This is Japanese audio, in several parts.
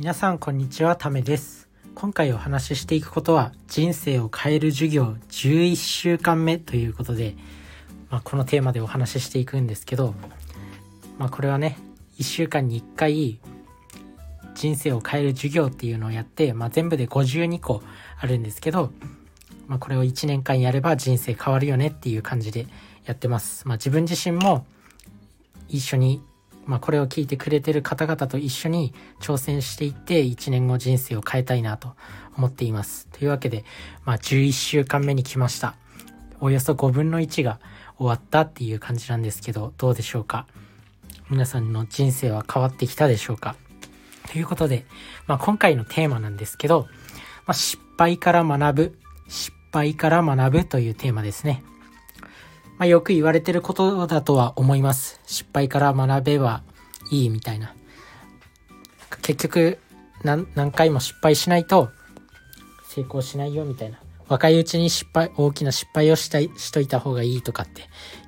皆さんこんにちはためです今回お話ししていくことは人生を変える授業11週間目ということで、まあ、このテーマでお話ししていくんですけど、まあ、これはね1週間に1回人生を変える授業っていうのをやって、まあ、全部で52個あるんですけど、まあ、これを1年間やれば人生変わるよねっていう感じでやってます。まあ、自分自身も一緒にまあ、これを聞いてくれてる方々と一緒に挑戦していって1年後人生を変えたいなと思っています。というわけで、まあ、11週間目に来ました。およそ5分の1が終わったっていう感じなんですけど、どうでしょうか？皆さんの人生は変わってきたでしょうか？ということで、まあ、今回のテーマなんですけど、まあ、失敗から学ぶ、失敗から学ぶというテーマですね。まあ、よく言われてることだとは思います。失敗から学べばいいみたいな。結局何、何回も失敗しないと成功しないよみたいな。若いうちに失敗、大きな失敗をしたい、しといた方がいいとかって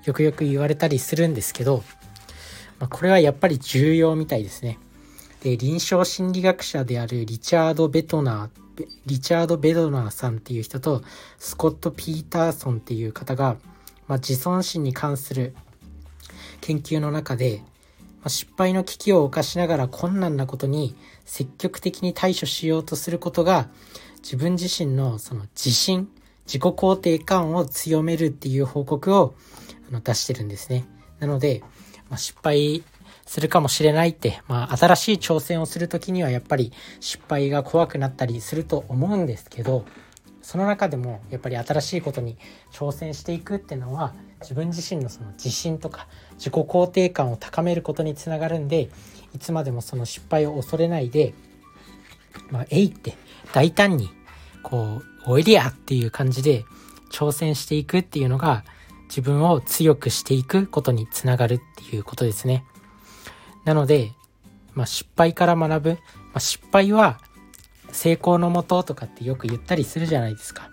よくよく言われたりするんですけど、まあ、これはやっぱり重要みたいですね。で、臨床心理学者であるリチャード・ベトナー、リチャード・ベドナーさんっていう人とスコット・ピーターソンっていう方がまあ、自尊心に関する研究の中で、まあ、失敗の危機を冒しながら困難なことに積極的に対処しようとすることが自分自身のその自信自己肯定感を強めるっていう報告をあの出してるんですね。なので、まあ、失敗するかもしれないって、まあ、新しい挑戦をするときにはやっぱり失敗が怖くなったりすると思うんですけど、その中でもやっぱり新しいことに挑戦していくっていうのは自分自身のその自信とか自己肯定感を高めることにつながるんでいつまでもその失敗を恐れないでまあ、えいって大胆にこうおいりやっていう感じで挑戦していくっていうのが自分を強くしていくことにつながるっていうことですね。なので、まあ、失敗から学ぶ、まあ、失敗は成功のもととかってよく言ったりするじゃないですか。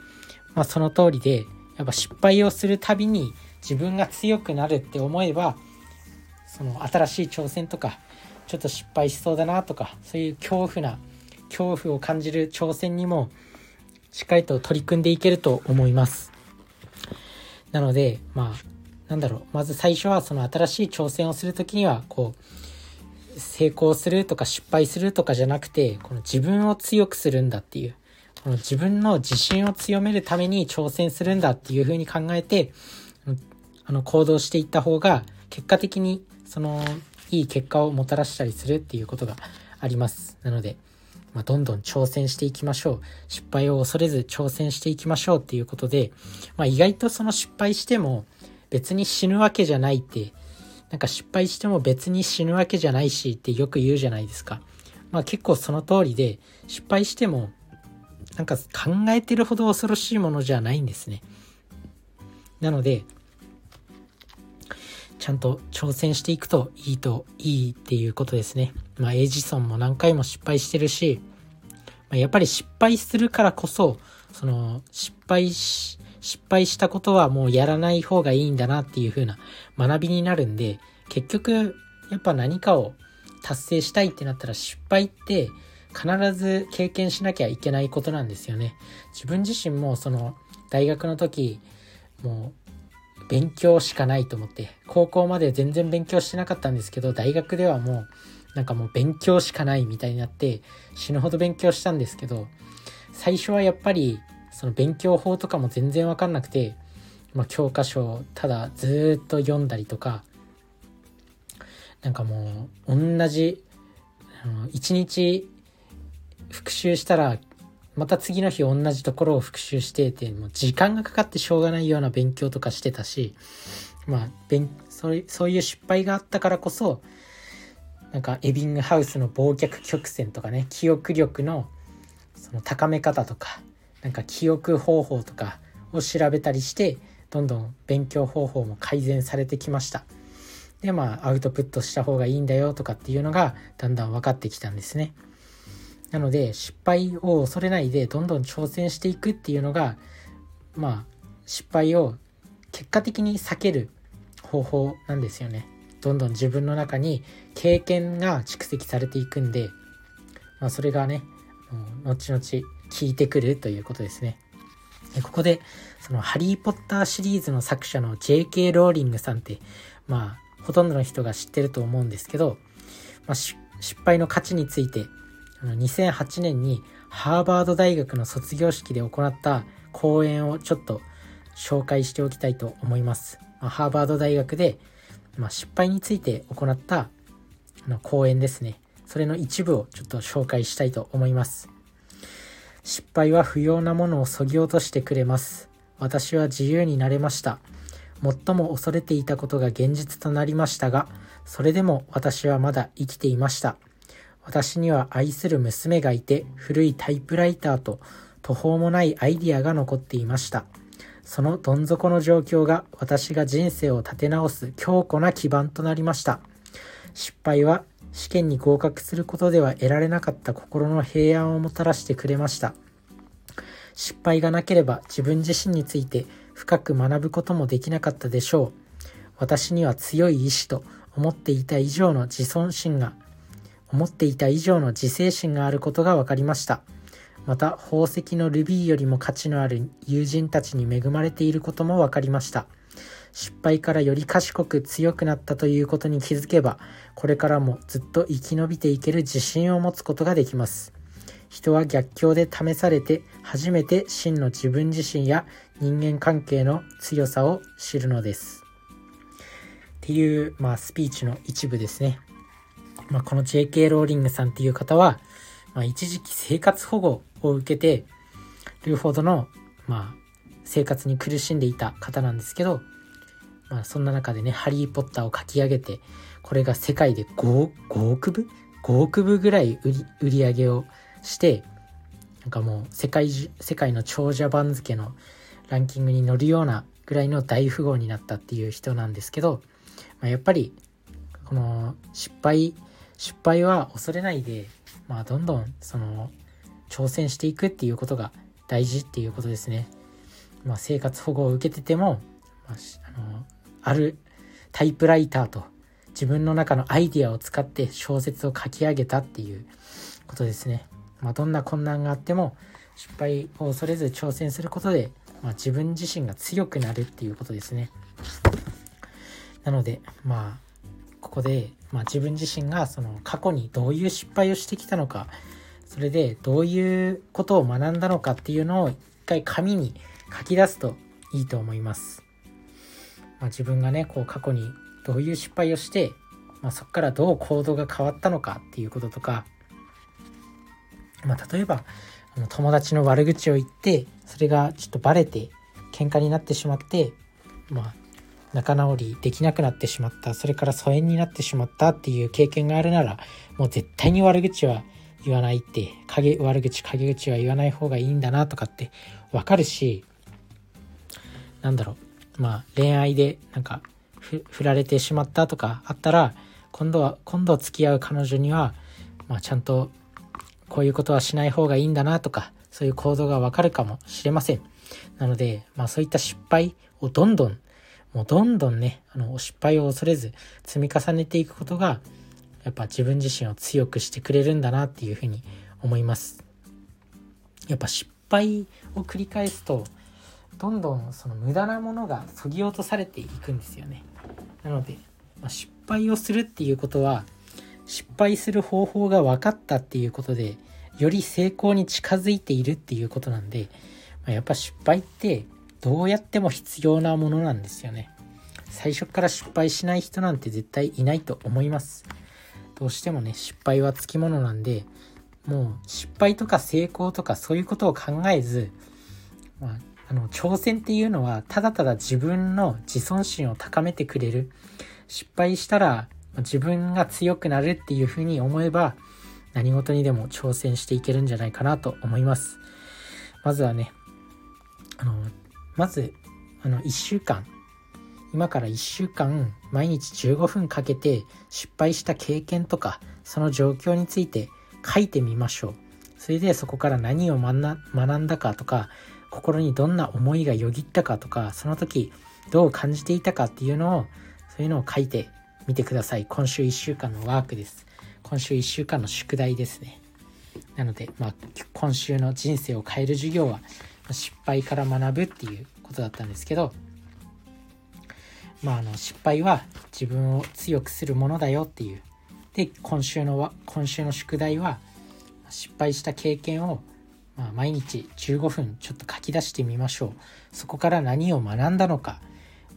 まあその通りで、やっぱ失敗をするたびに自分が強くなるって思えば、その新しい挑戦とか、ちょっと失敗しそうだなとか、そういう恐怖な、恐怖を感じる挑戦にも、しっかりと取り組んでいけると思います。なので、まあ、なんだろう、まず最初はその新しい挑戦をするときには、こう、成功するとか失敗するとかじゃなくて、この自分を強くするんだっていう、この自分の自信を強めるために挑戦するんだっていうふうに考えて、あの、行動していった方が、結果的に、その、いい結果をもたらしたりするっていうことがあります。なので、まあ、どんどん挑戦していきましょう。失敗を恐れず挑戦していきましょうっていうことで、まあ、意外とその失敗しても別に死ぬわけじゃないってなんか失敗しても別に死ぬわけじゃないしってよく言うじゃないですか。まあ結構その通りで、失敗してもなんか考えてるほど恐ろしいものじゃないんですね。なので、ちゃんと挑戦していくといいといいっていうことですね。まあエジソンも何回も失敗してるし、まあ、やっぱり失敗するからこそ、その失敗し、失敗したことはもうやらない方がいいんだなっていう風な学びになるんで、結局、やっぱ何かを達成したいってなったら失敗って必ず経験しなきゃいけないことなんですよね。自分自身もその大学の時、もう勉強しかないと思って、高校まで全然勉強してなかったんですけど、大学ではもうなんかもう勉強しかないみたいになって死ぬほど勉強したんですけど、最初はやっぱりその勉強法とかも全然わかんなくて、まあ、教科書をただずっと読んだりとか、なんかもう同じ、一日復習したら、また次の日同じところを復習してて、もう時間がかかってしょうがないような勉強とかしてたし、まあ、勉そうそういう失敗があったからこそ、なんかエビングハウスの忘却曲線とかね、記憶力のその高め方とか、なんか記憶方法とかを調べたりしてどんどん勉強方法も改善されてきました。でまあアウトプットした方がいいんだよとかっていうのがだんだん分かってきたんですね。なので失敗を恐れないでどんどん挑戦していくっていうのがまあ失敗を結果的に避ける方法なんですよね。どんどん自分の中に経験が蓄積されていくんでまあ、それがね後々効いてくるということですね。でここでその「ハリー・ポッター」シリーズの作者の J.K. ローリングさんってまあほとんどの人が知ってると思うんですけど、まあ、失敗の価値について2008年にハーバード大学の卒業式で行った講演をちょっと紹介しておきたいと思います。まあ、ハーバード大学で、まあ、失敗について行った講演ですね。それの一部をちょっと紹介したいと思います。失敗は不要なものをそぎ落としてくれます。私は自由になれました。最も恐れていたことが現実となりましたが、それでも私はまだ生きていました。私には愛する娘がいて、古いタイプライターと途方もないアイディアが残っていました。そのどん底の状況が私が人生を立て直す強固な基盤となりました。失敗は試験に合格することでは得られなかった心の平安をもたらしてくれました。失敗がなければ自分自身について深く学ぶこともできなかったでしょう。私には強い意志と思っていた以上の自尊心が思っていた以上の自制心があることが分かりました。また宝石のルビーよりも価値のある友人たちに恵まれていることも分かりました。失敗からより賢く強くなったということに気づけば、これからもずっと生き延びていける自信を持つことができます。人は逆境で試されて初めて真の自分自身や人間関係の強さを知るのです。っていう、まあ、スピーチの一部ですね。まあ、この J.K. ローリングさんっていう方は、まあ、一時期生活保護を受けてるほどの、まあ、生活に苦しんでいた方なんですけど、まあ、そんな中でね、ハリー・ポッターを書き上げて、これが世界で 5, 5億部 ?5 億部ぐらい売り売り上げをして、なんかもう世界世界の長者番付のランキングに乗るようなぐらいの大富豪になったっていう人なんですけど、まあ、やっぱりこの失敗失敗は恐れないで、まあ、どんどんその挑戦していくっていうことが大事っていうことですね。まあ、生活保護を受けてても、まあ、あのあるタイプライターと自分の中のアイディアを使って小説を書き上げたっていうことですね。まあ、どんな困難があっても失敗を恐れず挑戦することで、まあ、自分自身が強くなるっていうことですね。なのでまあここで、まあ、自分自身がその過去にどういう失敗をしてきたのかそれでどういうことを学んだのかっていうのを一回紙に書き出すといいと思います。まあ、自分がねこう過去にどういう失敗をして、まあ、そこからどう行動が変わったのかっていうこととか、まあ、例えば友達の悪口を言ってそれがちょっとバレて喧嘩になってしまって、まあ、仲直りできなくなってしまったそれから疎遠になってしまったっていう経験があるならもう絶対に悪口は言わないって陰悪口陰口は言わない方がいいんだなとかってわかるしなんだろう。まあ恋愛でなんか振られてしまったとかあったら今度は今度付き合う彼女には、まあ、ちゃんとこういうことはしない方がいいんだなとかそういう行動がわかるかもしれません。なので、まあ、そういった失敗をどんどんもうどんどんねあの失敗を恐れず積み重ねていくことがやっぱ自分自身を強くしてくれるんだなっていうふうに思います。やっぱ失敗を繰り返すとどんどんその無駄なものがそぎ落とされていくんですよね。なので、まあ、失敗をするっていうことは失敗する方法が分かったっていうことでより成功に近づいているっていうことなんで、まあ、やっぱ失敗ってどうやっても必要なものなんですよね。最初から失敗しない人なんて絶対いないと思います。どうしてもね失敗はつきものなんでもう失敗とか成功とかそういうことを考えず、まあ、あの挑戦っていうのはただただ自分の自尊心を高めてくれる。失敗したら自分が強くなるっていうふうに思えば何事にでも挑戦していけるんじゃないかなと思います。まずはねあのまずあの1週間。今から1週間毎日15分かけて失敗した経験とかその状況について書いてみましょう。それでそこから何を学んだかとか心にどんな思いがよぎったかとかその時どう感じていたかっていうのをそういうのを書いてみてください。今週1週間のワークです。今週1週間の宿題ですね。なので、まあ、今週の人生を変える授業は失敗から学ぶっていうことだったんですけど、まあ、あの失敗は自分を強くするものだよっていう。で今週の今週の宿題は失敗した経験を、まあ、毎日15分ちょっと書き出してみましょう。そこから何を学んだのか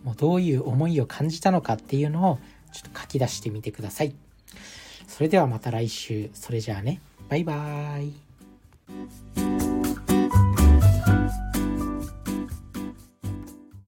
もうどういう思いを感じたのかっていうのをちょっと書き出してみてください。それではまた来週。それじゃあね。バイバーイ。